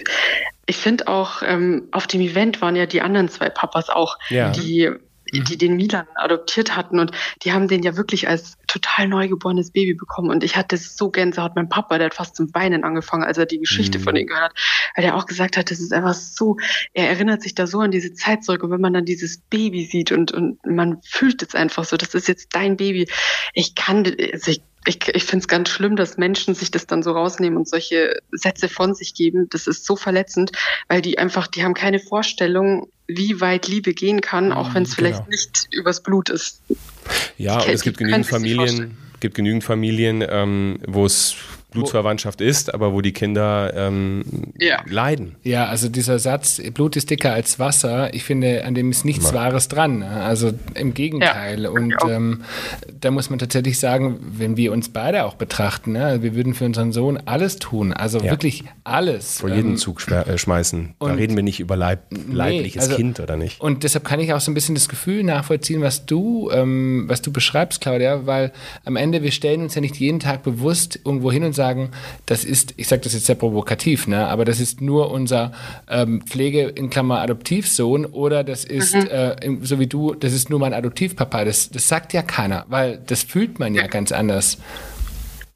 ich finde auch, ähm, auf dem Event waren ja die anderen zwei Papas auch, ja. die die den Milan adoptiert hatten und die haben den ja wirklich als total neugeborenes Baby bekommen und ich hatte so Gänsehaut. Mein Papa, der hat fast zum Weinen angefangen, als er die Geschichte mhm. von ihm gehört hat, weil er auch gesagt hat, das ist einfach so, er erinnert sich da so an diese Zeit zurück und wenn man dann dieses Baby sieht und, und man fühlt es einfach so, das ist jetzt dein Baby. Ich kann, also ich ich, ich finde es ganz schlimm, dass Menschen sich das dann so rausnehmen und solche Sätze von sich geben. Das ist so verletzend, weil die einfach, die haben keine Vorstellung, wie weit Liebe gehen kann, auch wenn es genau. vielleicht nicht übers Blut ist. Ja, und es gibt genügend Familien, gibt genügend Familien, ähm, wo es Blutsverwandtschaft ist, aber wo die Kinder ähm, Ja. leiden. Ja, also dieser Satz, Blut ist dicker als Wasser, ich finde, an dem ist nichts Wahres dran. Also im Gegenteil. Ja, Und auch. ähm, da muss man tatsächlich sagen, wenn wir uns beide auch betrachten, ne, wir würden für unseren Sohn alles tun. Also Ja. wirklich alles. Vor jeden Ähm, Zug schwer- äh, schmeißen. Da reden wir nicht über Leib, leibliches also- Kind, oder nicht? Und deshalb kann ich auch so ein bisschen das Gefühl nachvollziehen, was du, ähm, was du beschreibst, Claudia, weil am Ende wir stellen uns ja nicht jeden Tag bewusst irgendwo hin und sagen, das ist, ich sage das jetzt sehr provokativ, ne, aber das ist nur unser ähm, Pflege in Klammer Adoptivsohn oder das ist, äh, im- so wie du, das ist nur mein Adoptivpapa. Das, das sagt ja keiner, weil das fühlt man ja ganz anders.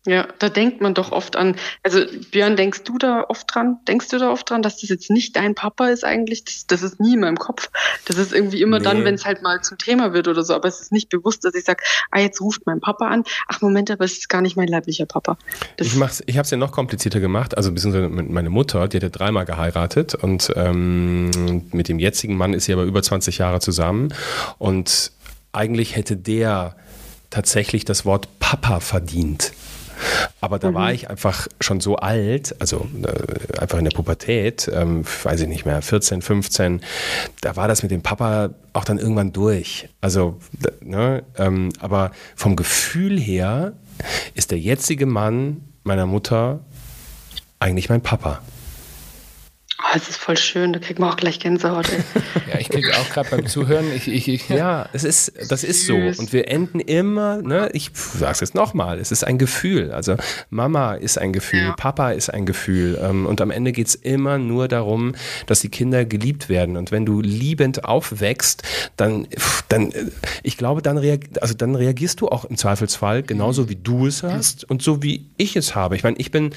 Ja, da denkt man doch oft an. Also Björn, denkst du da oft dran? Denkst du da oft dran, dass das jetzt nicht dein Papa ist eigentlich? Das, das ist nie in meinem Kopf. Das ist irgendwie immer Nee. dann, wenn es halt mal zum Thema wird oder so. Aber es ist nicht bewusst, dass ich sage, ah, jetzt ruft mein Papa an. Ach Moment, aber es ist gar nicht mein leiblicher Papa. Das, Ich, mach's, ich habe es ja noch komplizierter gemacht. Also beziehungsweise mit- meine Mutter, die hat ja dreimal geheiratet und ähm, mit dem jetzigen Mann ist sie aber über 20 Jahre zusammen. Und eigentlich hätte der tatsächlich das Wort Papa verdient. Aber da war ich einfach schon so alt, also äh, einfach in der Pubertät, ähm, weiß ich nicht mehr, 14, 15, da war das mit dem Papa auch dann irgendwann durch. Also, ne, ähm, aber vom Gefühl her ist der jetzige Mann meiner Mutter eigentlich mein Papa. Oh, es ist voll schön, da kriegt man auch gleich Gänsehaut. Ja, ich kriege auch gerade beim Zuhören, ich, ich, ich, Ja, es ist, das ist so. Und wir enden immer, ne, ich sag's jetzt nochmal, es ist ein Gefühl. Also Mama ist ein Gefühl, Ja. Papa ist ein Gefühl. Ähm, und am Ende geht's immer nur darum, dass die Kinder geliebt werden. Und wenn du liebend aufwächst, dann, dann äh, ich glaube, dann, reag also dann reagierst du auch im Zweifelsfall genauso wie du es hast und so wie ich es habe. Ich meine, ich bin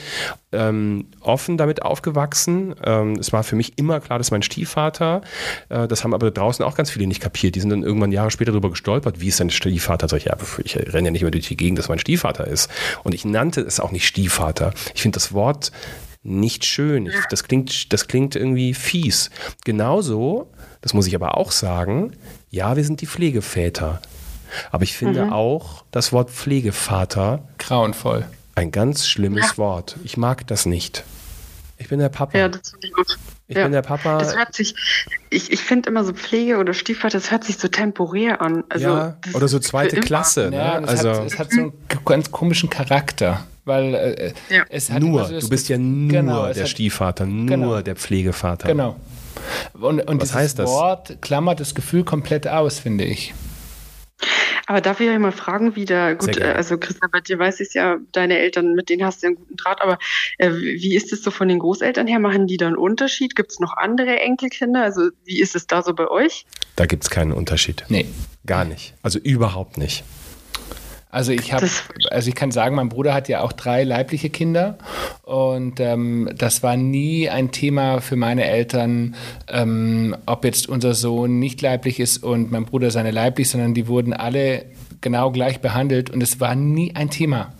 ähm, offen damit aufgewachsen. Ähm, es war für mich immer klar, dass mein Stiefvater, äh, das haben aber draußen auch ganz viele nicht kapiert. Die sind dann irgendwann Jahre später darüber gestolpert, wie ist dein Stiefvater? Sag ich, ja, ich renne ja nicht mehr durch die Gegend, dass mein Stiefvater ist. Und ich nannte es auch nicht Stiefvater. Ich finde das Wort nicht schön. Ich, das, klingt, das klingt irgendwie fies. Genauso, das muss ich aber auch sagen, ja, wir sind die Pflegeväter. Aber ich finde auch das Wort Pflegevater grauenvoll. ein ganz schlimmes Wort. Ich mag das nicht. Ich bin der Papa. ja, das finde ich gut. ich ja. bin der Papa. Das hört sich, ich, ich finde immer so Pflege oder Stiefvater, das hört sich so temporär an. Also, ja, oder so zweite. Klasse. Ja, Ne? das Also hat, es hat so einen ganz komischen Charakter, weil äh, Ja. es hat nur, so das- du bist ja nur Genau, es der hat- Stiefvater, nur Genau. der Pflegevater. Genau. Und, und Was dieses heißt das? Wort klammert das Gefühl komplett aus, finde ich. Aber darf ich euch mal fragen, wie da, gut, äh, also Christa, bei dir weiß ich es ja, deine Eltern, mit denen hast du ja einen guten Draht, aber äh, wie ist es so von den Großeltern her? Machen die da einen Unterschied? Gibt es noch andere Enkelkinder? Also wie ist es da so bei euch? Da gibt es keinen Unterschied. Nee. Gar nicht. Also überhaupt nicht. Also ich habe, also ich kann sagen, mein Bruder hat ja auch drei leibliche Kinder und ähm, das war nie ein Thema für meine Eltern, ähm, ob jetzt unser Sohn nicht leiblich ist und mein Bruder seine leiblich, sondern die wurden alle genau gleich behandelt und es war nie ein Thema.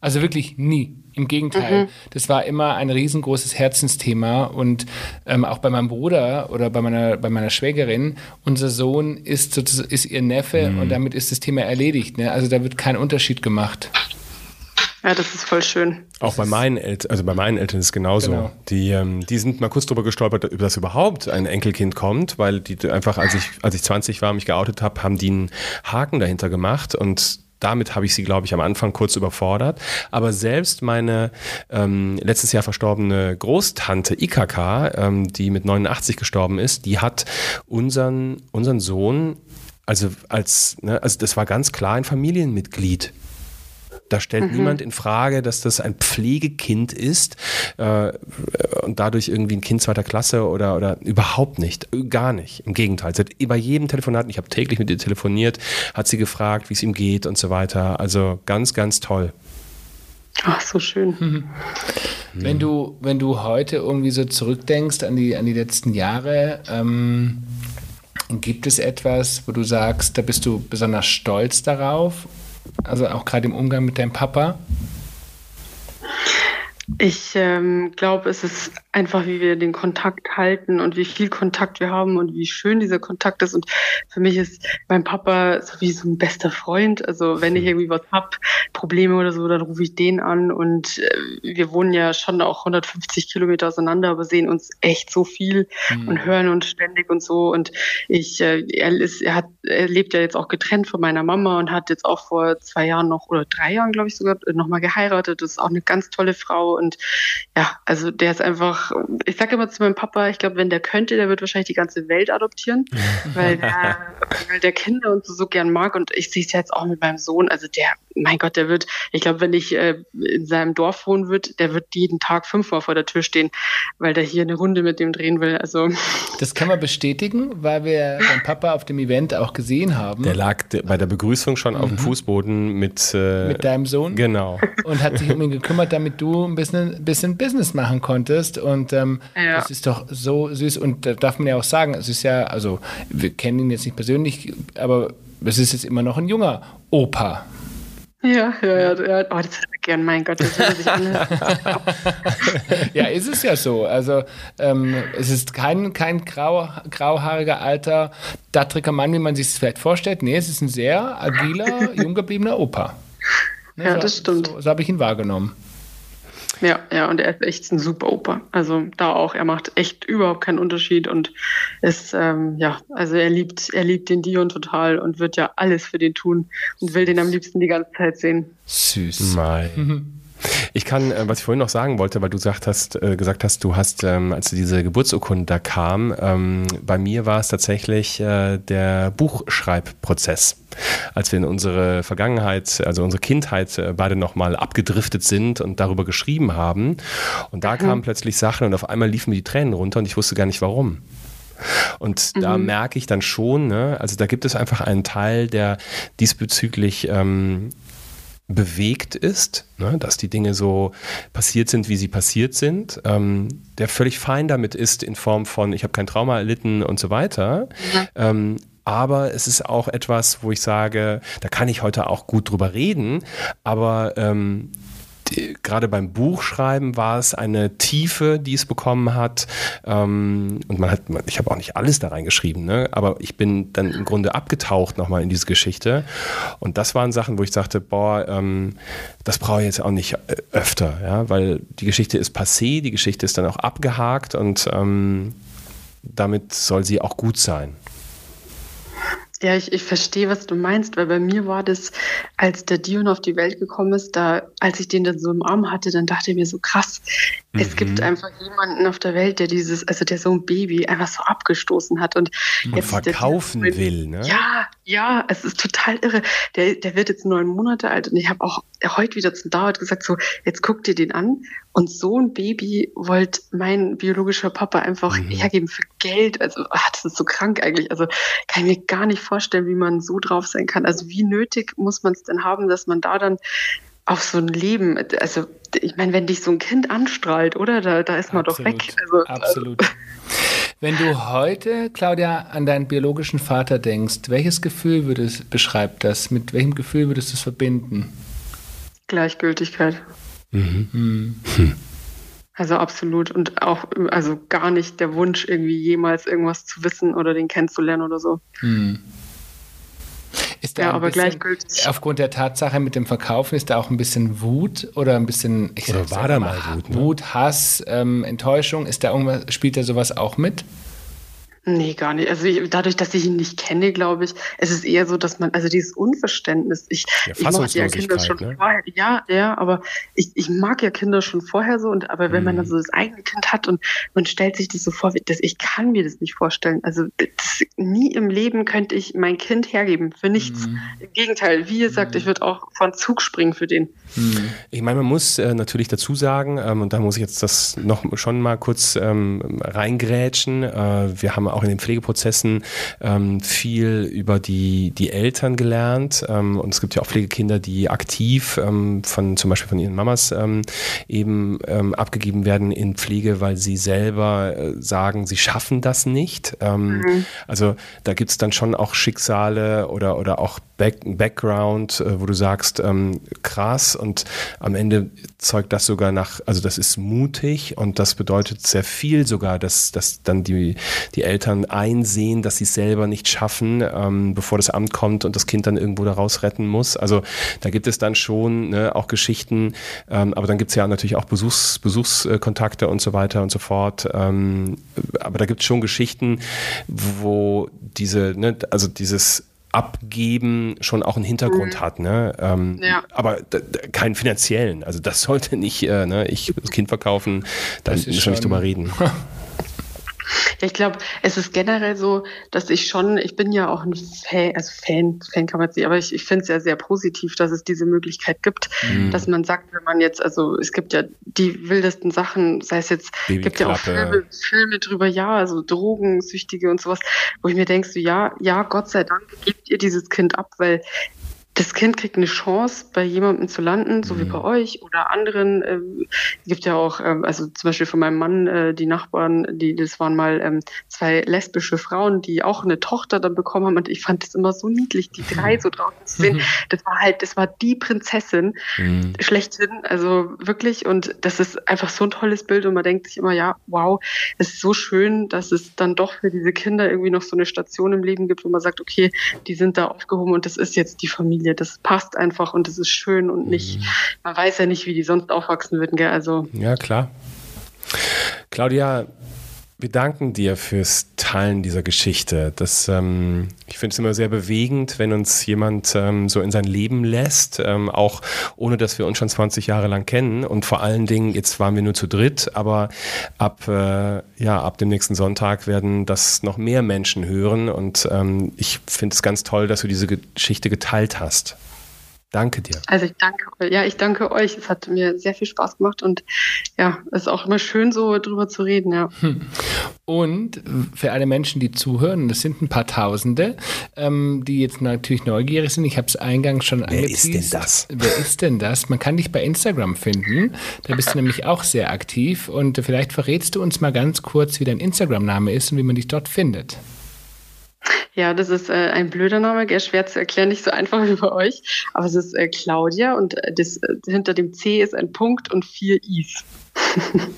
Also wirklich nie. Im Gegenteil, das war immer ein riesengroßes Herzensthema und ähm, auch bei meinem Bruder oder bei meiner, bei meiner Schwägerin, unser Sohn ist, sozusagen- ist ihr Neffe und damit ist das Thema erledigt. Ne? Also da wird kein Unterschied gemacht. Ja, das ist voll schön. Auch bei meinen Eltern, also bei meinen Eltern ist es genauso. Genau. Die, ähm, die sind mal kurz drüber gestolpert, dass überhaupt ein Enkelkind kommt, weil die einfach, als ich, als ich 20 war, mich geoutet habe, haben die einen Haken dahinter gemacht und damit habe ich sie, glaube ich, am Anfang kurz überfordert. Aber selbst meine ähm, letztes Jahr verstorbene Großtante IKK, ähm, die mit 89 gestorben ist, die hat unseren, unseren Sohn, also als, ne, also das war ganz klar ein Familienmitglied. Da stellt niemand in Frage, dass das ein Pflegekind ist äh, und dadurch irgendwie ein Kind zweiter Klasse oder, oder überhaupt nicht. Gar nicht. Im Gegenteil. Sie hat bei jedem Telefonat, ich habe täglich mit ihr telefoniert, hat sie gefragt, wie es ihm geht und so weiter. Also ganz, ganz toll. Ach, so schön. Wenn du, wenn du heute irgendwie so zurückdenkst an die, an die letzten Jahre, ähm, gibt es etwas, wo du sagst, da bist du besonders stolz darauf? Also auch gerade im Umgang mit deinem Papa? Ich ähm, glaube, es ist einfach, wie wir den Kontakt halten und wie viel Kontakt wir haben und wie schön dieser Kontakt ist. Und für mich ist mein Papa so wie so ein bester Freund. Also wenn ich hm. irgendwie was hab, Probleme oder so, dann rufe ich den an. Und äh, wir wohnen ja schon auch 150 Kilometer auseinander, aber sehen uns echt so viel mhm. und hören uns ständig und so. Und ich, äh, er ist, er hat, er lebt ja jetzt auch getrennt von meiner Mama und hat jetzt auch vor zwei Jahren noch oder drei Jahren, glaube ich sogar, nochmal geheiratet. Das ist auch eine ganz tolle Frau und ja, also der ist einfach, ich sage immer zu meinem Papa, ich glaube, wenn der könnte, der wird wahrscheinlich die ganze Welt adoptieren, weil der, weil der Kinder und so, so gern mag. Und ich sehe es jetzt auch mit meinem Sohn. Also der, mein Gott, der wird, ich glaube, wenn ich äh, in seinem Dorf wohnen würde, der wird jeden Tag fünfmal vor der Tür stehen, weil der hier eine Runde mit dem drehen will. Also das kann man bestätigen, weil wir deinen Papa auf dem Event auch gesehen haben. Der lag bei der Begrüßung schon mhm. auf dem mhm. Fußboden mit äh, mit deinem Sohn. Genau. Und hat sich um ihn gekümmert, damit du ein bisschen, bisschen Business machen konntest. Und ähm, ja. das ist doch so süß. Und da darf man ja auch sagen, es ist ja, also wir kennen ihn jetzt nicht persönlich, aber es ist jetzt immer noch ein junger Opa. Ja, ja, ja. ja. Oh, das hätte ich gern, mein Gott, das würde sich anhören. ja, ist es ja so. Also, ähm, es ist kein, kein grau, grauhaariger, alter, dattriger Mann, wie man sich das vielleicht vorstellt. Nee, es ist ein sehr agiler, jung gebliebener Opa. Ne, ja, so, das stimmt. So, so habe ich ihn wahrgenommen. Ja, ja, und er ist echt ein super Opa. Also da auch, er macht echt überhaupt keinen Unterschied und ist, ähm, ja, also er liebt, er liebt den Dion total und wird ja alles für den tun und will den am liebsten die ganze Zeit sehen. Süß. Mai. Mhm. Ich kann, äh, was ich vorhin noch sagen wollte, weil du gesagt hast, äh, gesagt hast, du hast, ähm, als diese Geburtsurkunde da kam, ähm, bei mir war es tatsächlich äh, der Buchschreibprozess. Als wir in unsere Vergangenheit, also unsere Kindheit beide nochmal abgedriftet sind und darüber geschrieben haben. Und da mhm. kamen plötzlich Sachen und auf einmal liefen mir die Tränen runter und ich wusste gar nicht warum. Und mhm. da merke ich dann schon, ne, also da gibt es einfach einen Teil, der diesbezüglich ähm, bewegt ist, ne, dass die Dinge so passiert sind, wie sie passiert sind, ähm, der völlig fein damit ist in Form von, ich habe kein Trauma erlitten und so weiter. Mhm. Ähm, aber es ist auch etwas, wo ich sage, da kann ich heute auch gut drüber reden, aber ähm, gerade beim Buchschreiben war es eine Tiefe, die es bekommen hat. Ähm, und man hat, ich habe auch nicht alles da reingeschrieben, ne? aber ich bin dann im Grunde abgetaucht nochmal in diese Geschichte. Und das waren Sachen, wo ich sagte, boah, ähm, das brauche ich jetzt auch nicht äh, öfter, ja? weil die Geschichte ist passé, die Geschichte ist dann auch abgehakt und ähm, damit soll sie auch gut sein. Ja, ich, ich verstehe, was du meinst, weil bei mir war das, als der Dion auf die Welt gekommen ist, da, als ich den dann so im Arm hatte, dann dachte ich mir so krass, mhm. es gibt einfach jemanden auf der Welt, der dieses, also der so ein Baby einfach so abgestoßen hat und, und jetzt verkaufen der, will, ne? Ja, ja, es ist total irre. Der, der wird jetzt neun Monate alt und ich habe auch heute wieder zum Dauert gesagt, so, jetzt guck dir den an und so ein Baby wollte mein biologischer Papa einfach mhm. hergeben für Geld. Also, ach, das ist so krank eigentlich. Also, kann ich mir gar nicht vorstellen, wie man so drauf sein kann. Also, wie nötig muss man es denn haben, dass man da dann auf so ein Leben, also, ich meine, wenn dich so ein Kind anstrahlt, oder? Da, da ist man Absolut. doch weg. Also, Absolut. Also, wenn du heute, Claudia, an deinen biologischen Vater denkst, welches Gefühl würdest, beschreibt das? Mit welchem Gefühl würdest du es verbinden? Gleichgültigkeit. Mhm. Also absolut und auch also gar nicht der Wunsch irgendwie jemals irgendwas zu wissen oder den kennenzulernen oder so. Mhm. Ist da ja, aber gleichgültig. Aufgrund der Tatsache mit dem Verkaufen ist da auch ein bisschen Wut oder ein bisschen ich oder war da mal Wut, ne? Wut, Hass, ähm, Enttäuschung, ist da irgendwas spielt da sowas auch mit? Nee, gar nicht. Also ich, dadurch, dass ich ihn nicht kenne, glaube ich, es ist eher so, dass man, also dieses Unverständnis, ich, ja, ich mochte ja Kinder schon ne? vorher, ja, ja, aber ich, ich mag ja Kinder schon vorher so, und aber wenn mhm. man dann so das eigene Kind hat und man stellt sich das so vor, dass ich kann mir das nicht vorstellen. Also das, nie im Leben könnte ich mein Kind hergeben, für nichts. Mhm. Im Gegenteil, wie ihr sagt, mhm. ich würde auch von Zug springen für den. Mhm. Ich meine, man muss äh, natürlich dazu sagen, ähm, und da muss ich jetzt das noch schon mal kurz ähm, reingrätschen, äh, wir haben auch in den Pflegeprozessen ähm, viel über die, die Eltern gelernt. Ähm, und es gibt ja auch Pflegekinder, die aktiv ähm, von zum Beispiel von ihren Mamas ähm, eben ähm, abgegeben werden in Pflege, weil sie selber äh, sagen, sie schaffen das nicht. Ähm, mhm. Also da gibt es dann schon auch Schicksale oder, oder auch Back, Background, äh, wo du sagst, krass und am Ende zeugt das sogar nach, also das ist mutig und das bedeutet sehr viel sogar, dass, dass dann die, die Eltern einsehen, dass sie es selber nicht schaffen, ähm, bevor das Amt kommt und das Kind dann irgendwo daraus retten muss. Also da gibt es dann schon ne, auch Geschichten, ähm, aber dann gibt es ja natürlich auch Besuchs, Besuchskontakte und so weiter und so fort. Ähm, aber da gibt es schon Geschichten, wo diese, ne, also dieses Abgeben schon auch einen Hintergrund mhm. hat, ne? Ähm, ja. Aber keinen finanziellen. Also das sollte nicht, äh, ne? ich das Kind verkaufen, dann müssen wir nicht drüber reden. Ja, ich glaube, es ist generell so, dass ich schon, ich bin ja auch ein Fan, also Fan, Fan kann man nicht, aber ich, ich finde es ja sehr positiv, dass es diese Möglichkeit gibt, mhm. dass man sagt, wenn man jetzt, also es gibt ja die wildesten Sachen, sei es jetzt, es gibt ja auch Filme, Filme drüber, ja, also Drogensüchtige und sowas, wo ich mir denke, so, ja, ja, Gott sei Dank gebt ihr dieses Kind ab, weil das Kind kriegt eine Chance, bei jemandem zu landen, so mhm. wie bei euch oder anderen. Äh, es gibt ja auch, äh, also zum Beispiel von meinem Mann, äh, die Nachbarn, die, das waren mal ähm, zwei lesbische Frauen, die auch eine Tochter dann bekommen haben. Und ich fand das immer so niedlich, die drei so draußen zu sehen. Das war halt, das war die Prinzessin mhm. schlechthin. Also wirklich. Und das ist einfach so ein tolles Bild. Und man denkt sich immer, ja, wow, es ist so schön, dass es dann doch für diese Kinder irgendwie noch so eine Station im Leben gibt, wo man sagt, okay, die sind da aufgehoben und das ist jetzt die Familie. Familie. Das passt einfach und das ist schön und nicht, mhm. man weiß ja nicht, wie die sonst aufwachsen würden, gell? Also. Ja, klar. Claudia, wir danken dir fürs Teilen dieser Geschichte. Das, ähm, ich finde es immer sehr bewegend, wenn uns jemand ähm, so in sein Leben lässt, ähm, auch ohne dass wir uns schon 20 Jahre lang kennen. Und vor allen Dingen, jetzt waren wir nur zu dritt, aber ab, äh, ja, ab dem nächsten Sonntag werden das noch mehr Menschen hören. Und ähm, ich finde es ganz toll, dass du diese Geschichte geteilt hast. Danke dir. Also ich danke, ja, ich danke euch. Es hat mir sehr viel Spaß gemacht und ja, es ist auch immer schön, so drüber zu reden, ja. Hm. Und für alle Menschen, die zuhören, das sind ein paar Tausende, ähm, die jetzt natürlich neugierig sind. Ich habe es eingangs schon Wer angeteased. Wer ist denn das? Wer ist denn das? Man kann dich bei Instagram finden. Da bist du nämlich auch sehr aktiv und vielleicht verrätst du uns mal ganz kurz, wie dein Instagram-Name ist und wie man dich dort findet. Ja, das ist äh, ein blöder Name, gell, schwer zu erklären, nicht so einfach wie bei euch. Aber es ist äh, Claudia und äh, das, äh, hinter dem C ist ein Punkt und vier Is.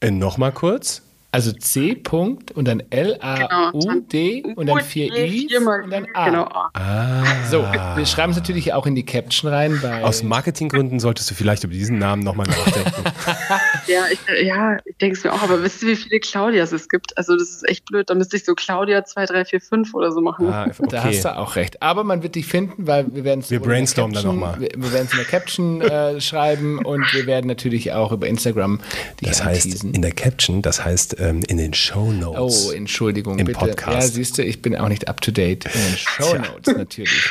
Äh, Nochmal kurz. Also C. -Punkt und dann L-A-U-D genau, und dann vier I und dann A. Genau. Ah. So, wir schreiben es natürlich auch in die Caption rein. Aus Marketinggründen solltest du vielleicht über diesen Namen nochmal nachdenken. ja, ich, ja, ich denke es mir auch, aber wisst ihr, wie viele Claudias es gibt? Also das ist echt blöd. Da müsste ich so Claudia 2, 3, 4, 5 oder so machen. Ah, okay. Da hast du auch recht. Aber man wird dich finden, weil wir werden es Wir brainstormen dann nochmal. Wir, wir werden es in der Caption äh, schreiben und wir werden natürlich auch über Instagram die Das heißt, in der Caption, das heißt ähm, in den Show Notes. Oh, Entschuldigung, im bitte. Podcast. Ja, siehst du, ich bin auch nicht up to date in den Show Notes natürlich.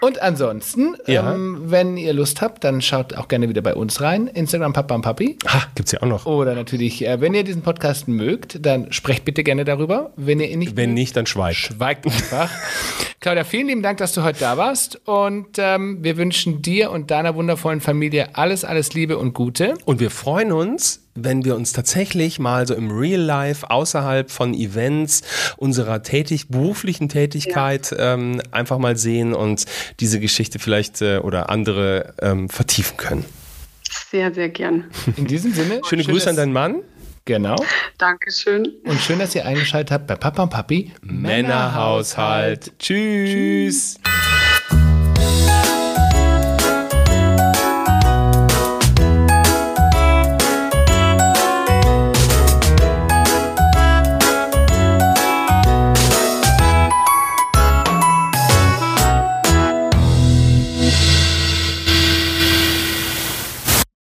Und ansonsten, ja. ähm, wenn ihr Lust habt, dann schaut auch gerne wieder bei uns rein. Instagram Papa und Papi. Ha, gibt's ja auch noch. Oder natürlich, äh, wenn ihr diesen Podcast mögt, dann sprecht bitte gerne darüber. Wenn ihr ihn nicht Wenn nicht, dann schweigt. Schweigt einfach. Claudia, vielen lieben Dank, dass du heute da warst. Und ähm, wir wünschen dir und deiner wundervollen Familie alles, alles Liebe und Gute. Und wir freuen uns, wenn wir uns tatsächlich mal so im Real Life außerhalb von Events unserer tätig beruflichen Tätigkeit ja. ähm, einfach mal sehen und diese Geschichte vielleicht äh, oder andere ähm, vertiefen können. Sehr, sehr gern. In diesem Sinne. Schöne Grüße an deinen Mann. Genau. Dankeschön. Und schön, dass ihr eingeschaltet habt bei Papa und Papi Männerhaushalt. Tschüss. Tschüss.